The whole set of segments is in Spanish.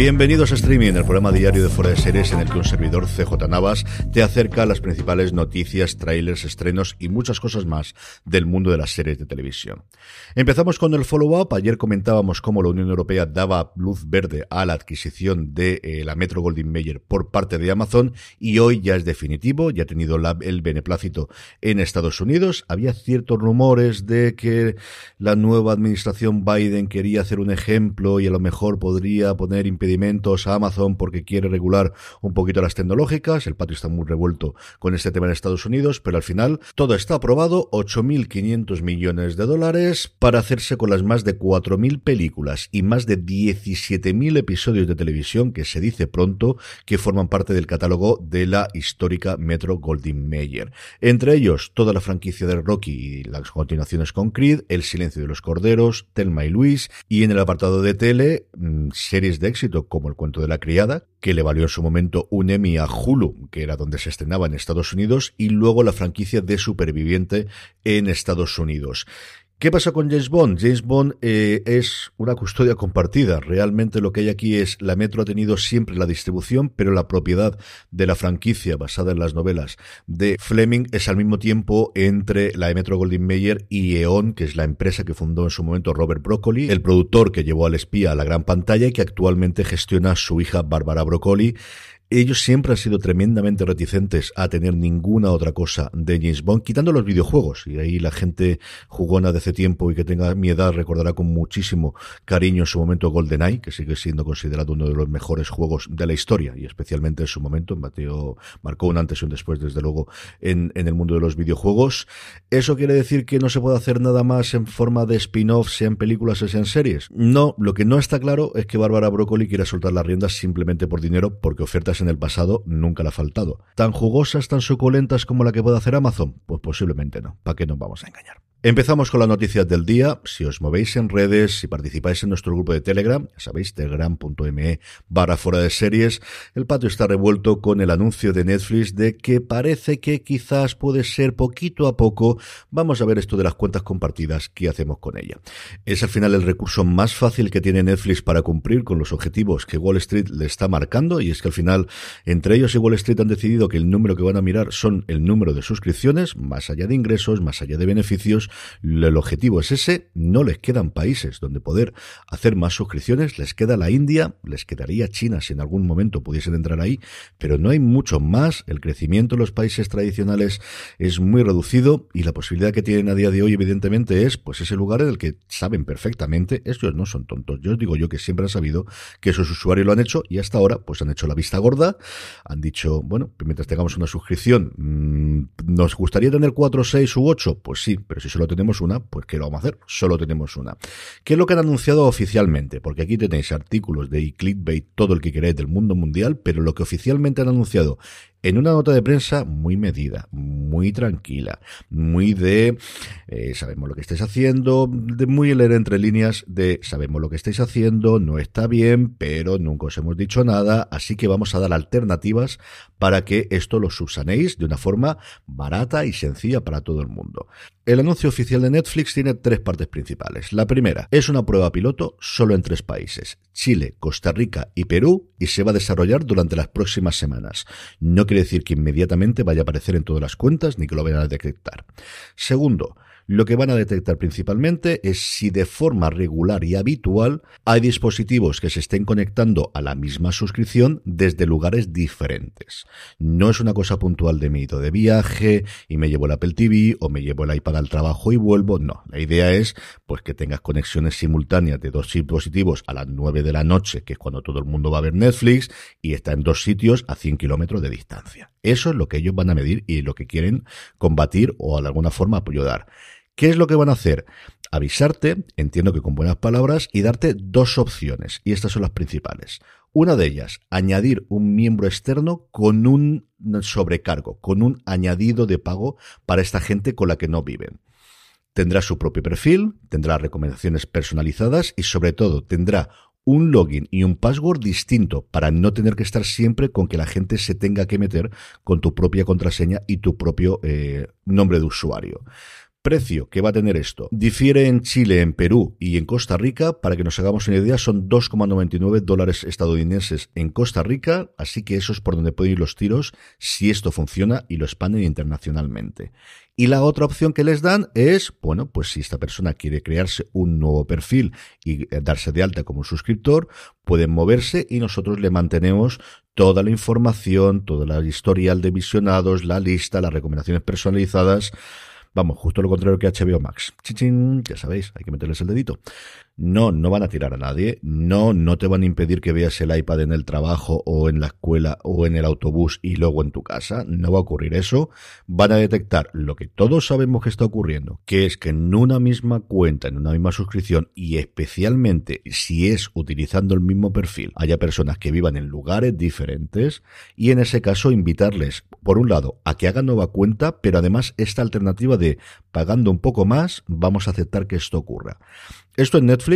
Bienvenidos a Streaming, el programa diario de Fuera de Series en el que un servidor CJ Navas te acerca las principales noticias, trailers, estrenos y muchas cosas más del mundo de las series de televisión. Empezamos con el follow-up. Ayer comentábamos cómo la Unión Europea daba luz verde a la adquisición de eh, la Metro Goldwyn Mayer por parte de Amazon y hoy ya es definitivo, ya ha tenido el beneplácito en Estados Unidos. Había ciertos rumores de que la nueva administración Biden quería hacer un ejemplo y a lo mejor podría poner impedimentos a Amazon porque quiere regular un poquito las tecnológicas. El patio está muy revuelto con este tema en Estados Unidos, pero al final todo está aprobado, 8.500 millones de dólares para hacerse con las más de 4.000 películas y más de 17.000 episodios de televisión que se dice pronto que forman parte del catálogo de la histórica Metro Goldwyn Mayer. Entre ellos, toda la franquicia de Rocky y las continuaciones con Creed, El silencio de los corderos, Telma y Luis y en el apartado de tele, mm, series de éxito como El cuento de la criada, que le valió en su momento un Emmy a Hulu, que era donde se estrenaba en Estados Unidos, y luego la franquicia de Superviviente en Estados Unidos. ¿Qué pasa con James Bond? James Bond eh, es una custodia compartida. Realmente lo que hay aquí es la Metro ha tenido siempre la distribución, pero la propiedad de la franquicia basada en las novelas de Fleming es al mismo tiempo entre la Metro Goldwyn Mayer y E.ON, que es la empresa que fundó en su momento Robert Broccoli, el productor que llevó al espía a la gran pantalla y que actualmente gestiona su hija Barbara Broccoli ellos siempre han sido tremendamente reticentes a tener ninguna otra cosa de James Bond, quitando los videojuegos. Y ahí la gente jugona de hace tiempo y que tenga mi edad recordará con muchísimo cariño en su momento GoldenEye, que sigue siendo considerado uno de los mejores juegos de la historia y especialmente en su momento. Mateo marcó un antes y un después, desde luego, en, el mundo de los videojuegos. ¿Eso quiere decir que no se puede hacer nada más en forma de spin-off, sean películas o sean series? No, lo que no está claro es que Bárbara Broccoli quiera soltar las riendas simplemente por dinero, porque ofertas en el pasado nunca le ha faltado. ¿Tan jugosas, tan suculentas como la que puede hacer Amazon? Pues posiblemente no. ¿Para qué nos vamos a engañar? Empezamos con las noticias del día. Si os movéis en redes, si participáis en nuestro grupo de Telegram, sabéis, telegram.me barra fuera de series, el patio está revuelto con el anuncio de Netflix de que parece que quizás puede ser poquito a poco, vamos a ver esto de las cuentas compartidas, qué hacemos con ella. Es al final el recurso más fácil que tiene Netflix para cumplir con los objetivos que Wall Street le está marcando y es que al final entre ellos y Wall Street han decidido que el número que van a mirar son el número de suscripciones, más allá de ingresos, más allá de beneficios, el objetivo es ese, no les quedan países donde poder hacer más suscripciones, les queda la India, les quedaría China si en algún momento pudiesen entrar ahí, pero no hay mucho más, el crecimiento en los países tradicionales es muy reducido y la posibilidad que tienen a día de hoy evidentemente es pues ese lugar en el que saben perfectamente, ellos no son tontos, yo os digo yo que siempre han sabido que esos usuarios lo han hecho y hasta ahora pues han hecho la vista gorda, han dicho, bueno, mientras tengamos una suscripción, mm, ¿Nos gustaría tener cuatro, seis u ocho? Pues sí, pero si solo tenemos una, pues ¿qué lo vamos a hacer? Solo tenemos una. ¿Qué es lo que han anunciado oficialmente? Porque aquí tenéis artículos de clickbait, todo el que queráis del mundo mundial, pero lo que oficialmente han anunciado en una nota de prensa muy medida, muy tranquila, muy de eh, sabemos lo que estáis haciendo, de muy leer entre líneas de sabemos lo que estáis haciendo, no está bien, pero nunca os hemos dicho nada, así que vamos a dar alternativas para que esto lo subsanéis de una forma barata y sencilla para todo el mundo. El anuncio oficial de Netflix tiene tres partes principales. La primera es una prueba piloto solo en tres países, Chile, Costa Rica y Perú, y se va a desarrollar durante las próximas semanas. No quiere decir que inmediatamente vaya a aparecer en todas las cuentas ni que lo vayan a detectar. Segundo, lo que van a detectar principalmente es si de forma regular y habitual hay dispositivos que se estén conectando a la misma suscripción desde lugares diferentes. No es una cosa puntual de mito de viaje y me llevo el Apple TV o me llevo el iPad al trabajo y vuelvo. No, la idea es pues que tengas conexiones simultáneas de dos dispositivos a las 9 de la noche, que es cuando todo el mundo va a ver Netflix, y está en dos sitios a 100 kilómetros de distancia. Eso es lo que ellos van a medir y lo que quieren combatir o de alguna forma apoyar. ¿Qué es lo que van a hacer? Avisarte, entiendo que con buenas palabras, y darte dos opciones, y estas son las principales. Una de ellas, añadir un miembro externo con un sobrecargo, con un añadido de pago para esta gente con la que no viven. Tendrá su propio perfil, tendrá recomendaciones personalizadas y sobre todo tendrá un login y un password distinto para no tener que estar siempre con que la gente se tenga que meter con tu propia contraseña y tu propio eh, nombre de usuario. Precio que va a tener esto. Difiere en Chile, en Perú y en Costa Rica. Para que nos hagamos una idea, son 2,99 dólares estadounidenses en Costa Rica. Así que eso es por donde pueden ir los tiros si esto funciona y lo expanden internacionalmente. Y la otra opción que les dan es, bueno, pues si esta persona quiere crearse un nuevo perfil y eh, darse de alta como suscriptor, pueden moverse y nosotros le mantenemos toda la información, toda la historial de visionados, la lista, las recomendaciones personalizadas Vamos, justo lo contrario que HBO Max. Chichín, ya sabéis, hay que meterles el dedito. No, no van a tirar a nadie. No, no te van a impedir que veas el iPad en el trabajo o en la escuela o en el autobús y luego en tu casa. No va a ocurrir eso. Van a detectar lo que todos sabemos que está ocurriendo, que es que en una misma cuenta, en una misma suscripción y especialmente si es utilizando el mismo perfil, haya personas que vivan en lugares diferentes y en ese caso invitarles, por un lado, a que hagan nueva cuenta, pero además esta alternativa de pagando un poco más, vamos a aceptar que esto ocurra. Esto en Netflix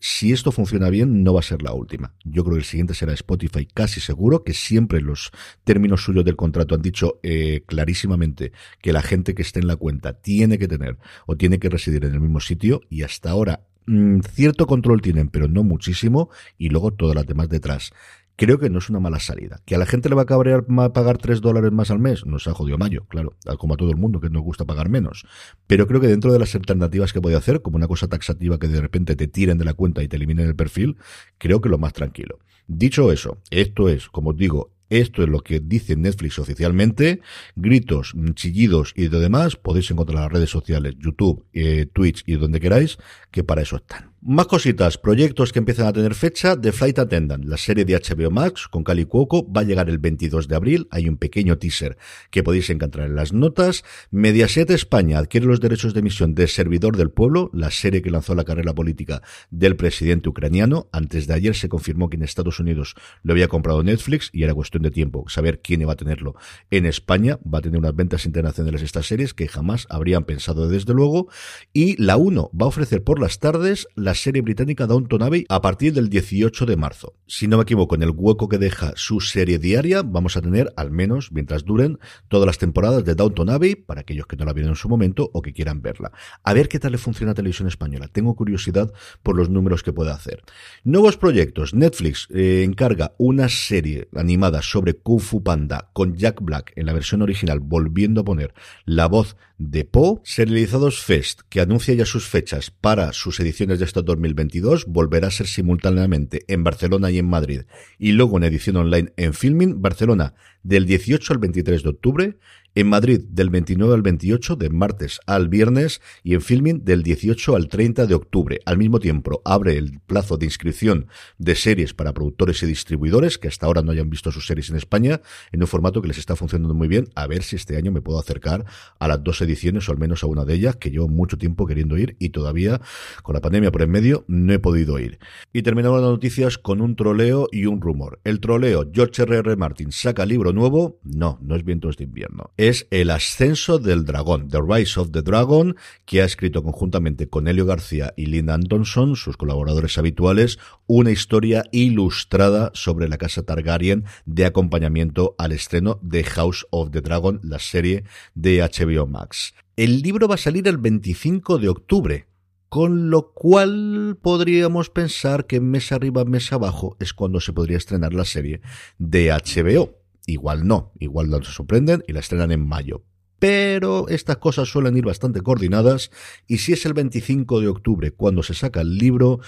si esto funciona bien, no va a ser la última. Yo creo que el siguiente será Spotify, casi seguro, que siempre los términos suyos del contrato han dicho eh, clarísimamente que la gente que esté en la cuenta tiene que tener o tiene que residir en el mismo sitio y hasta ahora mm, cierto control tienen, pero no muchísimo, y luego todas las demás detrás creo que no es una mala salida. ¿Que a la gente le va a cabrear pagar 3 dólares más al mes? Nos ha jodido mayo, claro, como a todo el mundo que nos gusta pagar menos. Pero creo que dentro de las alternativas que puede hacer, como una cosa taxativa que de repente te tiren de la cuenta y te eliminen el perfil, creo que lo más tranquilo. Dicho eso, esto es, como os digo, esto es lo que dice Netflix oficialmente. Gritos, chillidos y de demás podéis encontrar en las redes sociales, YouTube, eh, Twitch y donde queráis, que para eso están. Más cositas, proyectos que empiezan a tener fecha. The Flight Attendant, la serie de HBO Max con Cali Cuoco, va a llegar el 22 de abril. Hay un pequeño teaser que podéis encontrar en las notas. Mediaset España adquiere los derechos de emisión de Servidor del Pueblo, la serie que lanzó la carrera política del presidente ucraniano. Antes de ayer se confirmó que en Estados Unidos lo había comprado Netflix y era cuestión de tiempo saber quién iba a tenerlo en España. Va a tener unas ventas internacionales estas series que jamás habrían pensado desde luego. Y la 1 va a ofrecer por las tardes la serie británica Downton Abbey a partir del 18 de marzo. Si no me equivoco, en el hueco que deja su serie diaria, vamos a tener, al menos mientras duren, todas las temporadas de Downton Abbey, para aquellos que no la vieron en su momento o que quieran verla. A ver qué tal le funciona a televisión española. Tengo curiosidad por los números que puede hacer. Nuevos proyectos. Netflix eh, encarga una serie animada sobre Kung Fu Panda con Jack Black en la versión original, volviendo a poner la voz de Po. Serializados Fest, que anuncia ya sus fechas para sus ediciones de este 2022, volverá a ser simultáneamente en Barcelona y en Madrid, y luego en edición online en Filming Barcelona del 18 al 23 de octubre, En Madrid del 29 al 28, de martes al viernes, y en Filming del 18 al 30 de octubre. Al mismo tiempo, abre el plazo de inscripción de series para productores y distribuidores que hasta ahora no hayan visto sus series en España, en un formato que les está funcionando muy bien. A ver si este año me puedo acercar a las dos ediciones o al menos a una de ellas, que llevo mucho tiempo queriendo ir y todavía, con la pandemia por en medio, no he podido ir. Y terminamos las noticias con un troleo y un rumor. El troleo, George R. R. Martin saca libro nuevo. No, no es Vientos de invierno. Es El ascenso del dragón, The Rise of the Dragon, que ha escrito conjuntamente con Helio García y Linda Antonson, sus colaboradores habituales, una historia ilustrada sobre la casa Targaryen de acompañamiento al estreno de House of the Dragon, la serie de HBO Max. El libro va a salir el 25 de octubre, con lo cual podríamos pensar que mes arriba, mes abajo es cuando se podría estrenar la serie de HBO. Igual no, igual no se sorprenden y la estrenan en mayo. Pero estas cosas suelen ir bastante coordinadas y si es el 25 de octubre cuando se saca el libro,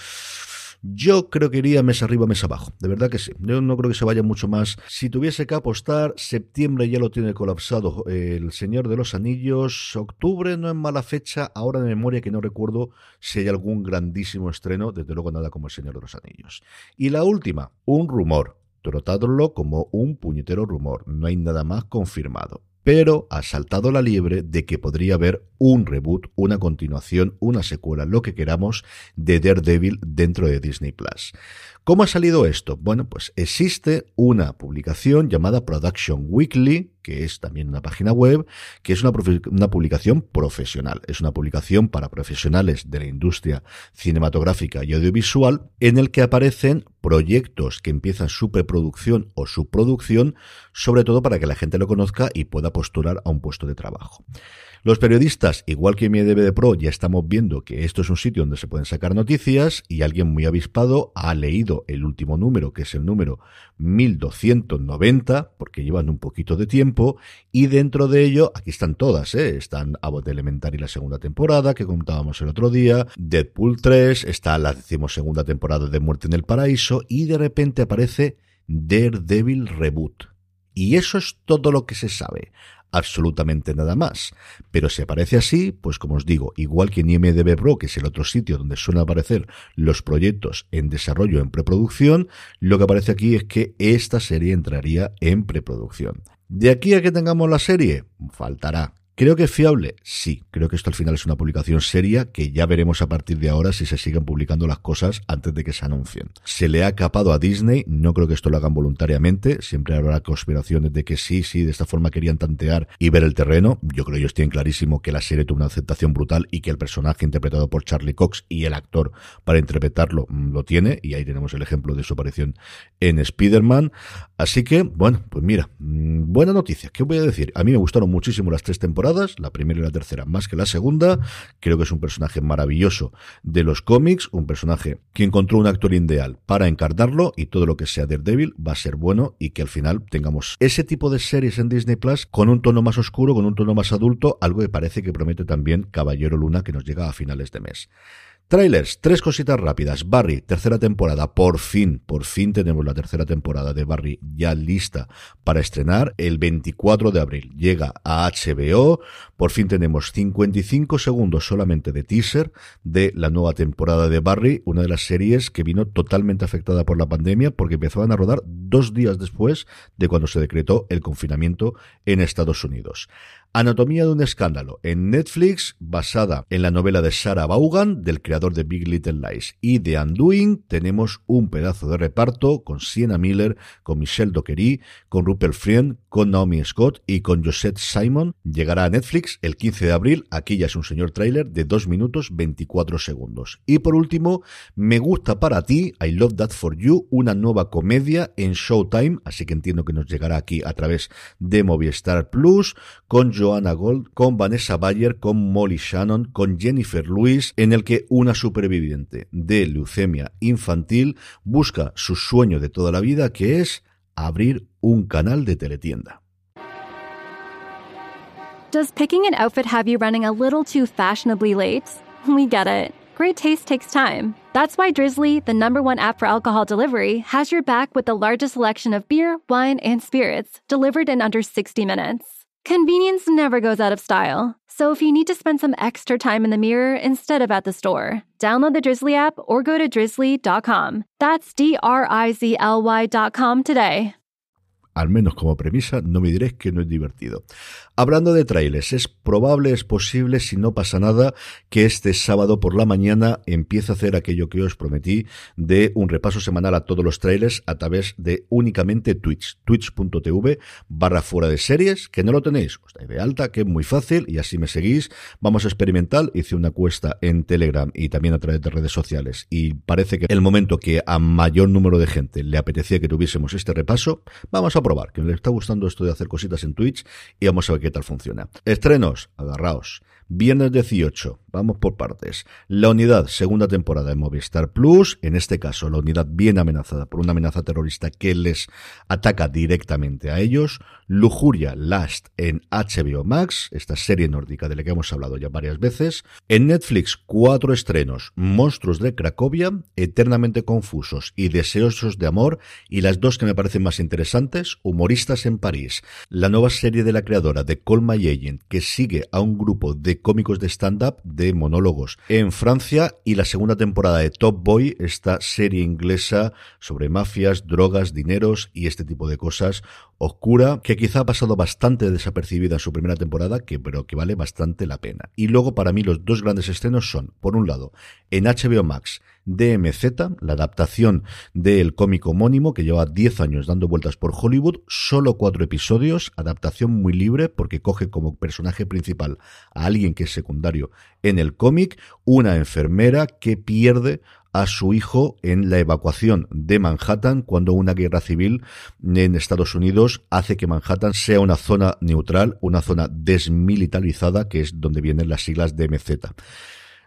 yo creo que iría mes arriba, mes abajo. De verdad que sí. Yo no creo que se vaya mucho más. Si tuviese que apostar, septiembre ya lo tiene colapsado El Señor de los Anillos. Octubre no es mala fecha. Ahora de memoria que no recuerdo si hay algún grandísimo estreno. Desde luego nada como El Señor de los Anillos. Y la última, un rumor. Trotadlo como un puñetero rumor. No hay nada más confirmado pero ha saltado la liebre de que podría haber un reboot, una continuación, una secuela, lo que queramos, de Daredevil dentro de Disney Plus. ¿Cómo ha salido esto? Bueno, pues existe una publicación llamada Production Weekly, que es también una página web, que es una, una, publicación profesional. Es una publicación para profesionales de la industria cinematográfica y audiovisual, en el que aparecen proyectos que empiezan su preproducción o su producción, sobre todo para que la gente lo conozca y pueda postular a un puesto de trabajo. Los periodistas, igual que mi DVD Pro, ya estamos viendo que esto es un sitio donde se pueden sacar noticias y alguien muy avispado ha leído el último número, que es el número 1290, porque llevan un poquito de tiempo, y dentro de ello, aquí están todas, ¿eh? están Abbott Elementary la segunda temporada, que contábamos el otro día, Deadpool 3, está la decimosegunda temporada de Muerte en el Paraíso, y de repente aparece Daredevil Reboot. Y eso es todo lo que se sabe absolutamente nada más. Pero si aparece así, pues como os digo, igual que en IMDB Pro, que es el otro sitio donde suelen aparecer los proyectos en desarrollo en preproducción, lo que aparece aquí es que esta serie entraría en preproducción. De aquí a que tengamos la serie, faltará ¿Creo que es fiable? Sí, creo que esto al final es una publicación seria que ya veremos a partir de ahora si se siguen publicando las cosas antes de que se anuncien. Se le ha capado a Disney, no creo que esto lo hagan voluntariamente, siempre habrá conspiraciones de que sí, sí, de esta forma querían tantear y ver el terreno. Yo creo que ellos tienen clarísimo que la serie tuvo una aceptación brutal y que el personaje interpretado por Charlie Cox y el actor para interpretarlo mm, lo tiene, y ahí tenemos el ejemplo de su aparición en Spider-Man. Así que, bueno, pues mira, mm, buena noticia. ¿Qué voy a decir? A mí me gustaron muchísimo las tres temporadas la primera y la tercera más que la segunda. Creo que es un personaje maravilloso de los cómics, un personaje que encontró un actor ideal para encarnarlo y todo lo que sea Daredevil va a ser bueno y que al final tengamos ese tipo de series en Disney Plus con un tono más oscuro, con un tono más adulto, algo que parece que promete también Caballero Luna que nos llega a finales de mes. Trailers, tres cositas rápidas. Barry, tercera temporada, por fin, por fin tenemos la tercera temporada de Barry ya lista para estrenar el 24 de abril. Llega a HBO, por fin tenemos 55 segundos solamente de teaser de la nueva temporada de Barry, una de las series que vino totalmente afectada por la pandemia porque empezaban a rodar dos días después de cuando se decretó el confinamiento en Estados Unidos. Anatomía de un escándalo en Netflix, basada en la novela de Sarah Vaughan, del creador de Big Little Lies y de Undoing, tenemos un pedazo de reparto con Sienna Miller, con Michelle Dockery, con Rupert Friend, con Naomi Scott y con Josette Simon. Llegará a Netflix el 15 de abril. Aquí ya es un señor tráiler de 2 minutos 24 segundos. Y por último, Me gusta para ti, I Love That For You, una nueva comedia en Showtime, así que entiendo que nos llegará aquí a través de Movistar Plus, con Joanna Gold, con Vanessa Bayer, con Molly Shannon, con Jennifer Lewis, en el que una superviviente de leucemia infantil busca su sueño de toda la vida, que es abrir un canal de teletienda. Does picking an outfit have you running a little too fashionably late? We get it. Great taste takes time. That's why Drizzly, the number one app for alcohol delivery, has your back with the largest selection of beer, wine, and spirits delivered in under 60 minutes Convenience never goes out of style. So if you need to spend some extra time in the mirror instead of at the store, download the Drizzly app or go to drizzly.com. That's D R I Z L Y.com today. Al menos como premisa, no me diréis que no es divertido. Hablando de trailers, es probable, es posible, si no pasa nada, que este sábado por la mañana empiece a hacer aquello que os prometí de un repaso semanal a todos los trailers a través de únicamente Twitch, twitch.tv barra fuera de series, que no lo tenéis, os dais de alta, que es muy fácil y así me seguís. Vamos a experimentar, hice una cuesta en Telegram y también a través de redes sociales y parece que el momento que a mayor número de gente le apetecía que tuviésemos este repaso, vamos a probar, que le está gustando esto de hacer cositas en Twitch y vamos a ver qué tal funciona. Estrenos, agarraos. Viernes 18, vamos por partes. La unidad, segunda temporada de Movistar Plus, en este caso la unidad bien amenazada por una amenaza terrorista que les ataca directamente a ellos. Lujuria Last en HBO Max, esta serie nórdica de la que hemos hablado ya varias veces. En Netflix, cuatro estrenos. Monstruos de Cracovia, Eternamente Confusos y Deseosos de Amor. Y las dos que me parecen más interesantes, Humoristas en París. La nueva serie de la creadora de Call My Agent, que sigue a un grupo de cómicos de stand-up, de monólogos en Francia. Y la segunda temporada de Top Boy, esta serie inglesa sobre mafias, drogas, dineros y este tipo de cosas oscura, que quizá ha pasado bastante desapercibida en su primera temporada, que, pero que vale bastante la pena. Y luego para mí los dos grandes estrenos son, por un lado, en HBO Max, DMZ, la adaptación del cómico homónimo que lleva 10 años dando vueltas por Hollywood, solo cuatro episodios, adaptación muy libre porque coge como personaje principal a alguien que es secundario en el cómic, una enfermera que pierde a su hijo en la evacuación de Manhattan cuando una guerra civil en Estados Unidos hace que Manhattan sea una zona neutral, una zona desmilitarizada, que es donde vienen las siglas de.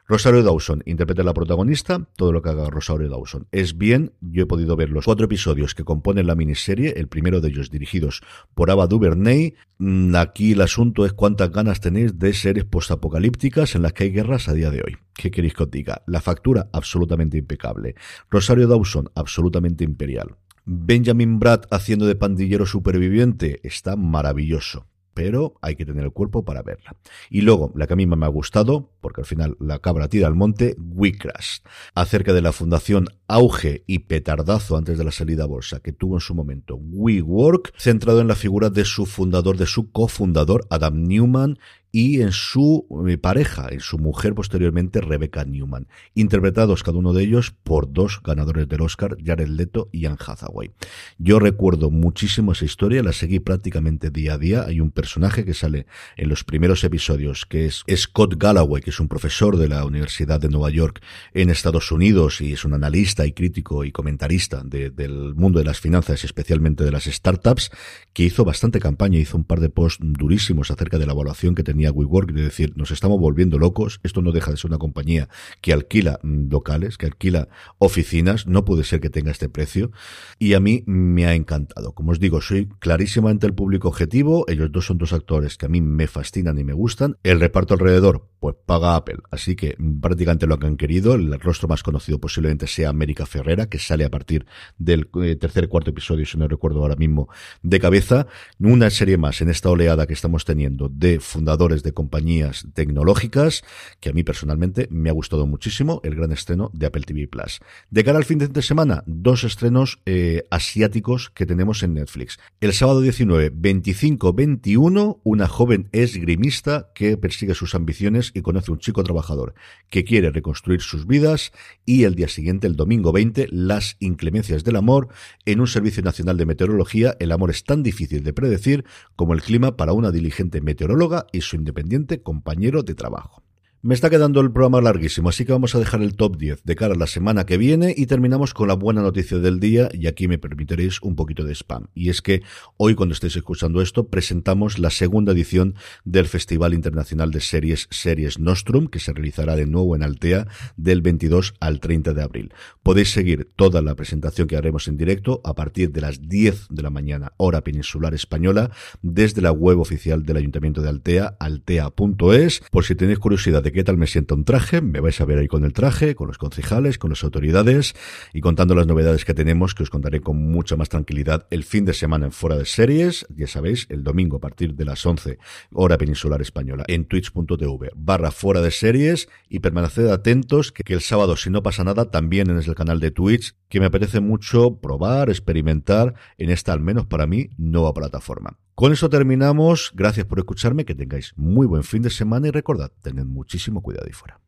Rosario Dawson interpreta a la protagonista, todo lo que haga Rosario Dawson es bien, yo he podido ver los cuatro episodios que componen la miniserie, el primero de ellos dirigidos por Ava DuVernay, Mm, aquí el asunto es cuántas ganas tenéis de series postapocalípticas en las que hay guerras a día de hoy. ¿Qué queréis que os diga? La factura absolutamente impecable. Rosario Dawson absolutamente imperial. Benjamin Bratt haciendo de pandillero superviviente está maravilloso pero hay que tener el cuerpo para verla. Y luego, la que a mí me ha gustado, porque al final la cabra tira al monte, WeCrash, acerca de la fundación auge y petardazo antes de la salida a bolsa que tuvo en su momento WeWork, centrado en la figura de su fundador, de su cofundador, Adam Newman, y en su eh, pareja, en su mujer posteriormente, Rebecca Newman, interpretados cada uno de ellos por dos ganadores del Oscar, Jared Leto y Anne Hathaway. Yo recuerdo muchísimo esa historia, la seguí prácticamente día a día. Hay un personaje que sale en los primeros episodios, que es Scott Galloway, que es un profesor de la Universidad de Nueva York en Estados Unidos y es un analista y crítico y comentarista del mundo de las finanzas, especialmente de las startups, que hizo bastante campaña, hizo un par de posts durísimos acerca de la evaluación que tenía WeWork, de decir, nos estamos volviendo locos, esto no deja de ser una compañía que alquila mm, locales, que alquila oficinas, no puede ser que tenga este precio, y a mí me ha encantado. Como os digo, soy clarísimamente el público objetivo, ellos dos son dos actores que a mí me fascinan y me gustan, el reparto alrededor, pues paga Apple, así que prácticamente lo que han querido, el rostro más conocido posiblemente sea América Ferrera, que sale a partir del eh, tercer cuarto episodio, si no recuerdo ahora mismo, de cabeza, una serie más en esta oleada que estamos teniendo de fundadores de compañías tecnológicas, que a mí personalmente me ha gustado muchísimo, el gran estreno de Apple TV Plus. De cara al fin de semana, dos estrenos eh, asiáticos que tenemos en Netflix. El sábado 19, 25-21, una joven esgrimista que persigue sus ambiciones y conoce a un chico trabajador que quiere reconstruir sus vidas y el día siguiente, el domingo 20, las inclemencias del amor en un servicio nacional de meteorología. El amor es tan difícil de predecir como el clima para una diligente meteoróloga y su independiente compañero de trabajo. Me está quedando el programa larguísimo, así que vamos a dejar el top 10 de cara a la semana que viene y terminamos con la buena noticia del día y aquí me permitiréis un poquito de spam. Y es que hoy cuando estéis escuchando esto presentamos la segunda edición del Festival Internacional de Series Series Nostrum que se realizará de nuevo en Altea del 22 al 30 de abril. Podéis seguir toda la presentación que haremos en directo a partir de las 10 de la mañana hora peninsular española desde la web oficial del Ayuntamiento de Altea, altea.es, por si tenéis curiosidad de qué tal me sienta un traje. Me vais a ver ahí con el traje, con los concejales, con las autoridades y contando las novedades que tenemos, que os contaré con mucha más tranquilidad el fin de semana en Fuera de Series. Ya sabéis, el domingo a partir de las 11, hora peninsular española, en twitch.tv barra Fuera de Series y permaneced atentos que, que el sábado, si no pasa nada, también en el canal de Twitch, que me apetece mucho probar, experimentar en esta, al menos para mí, nueva plataforma. Con eso terminamos. Gracias por escucharme, que tengáis muy buen fin de semana y recordad, tened muchísimo cuidado ahí fuera.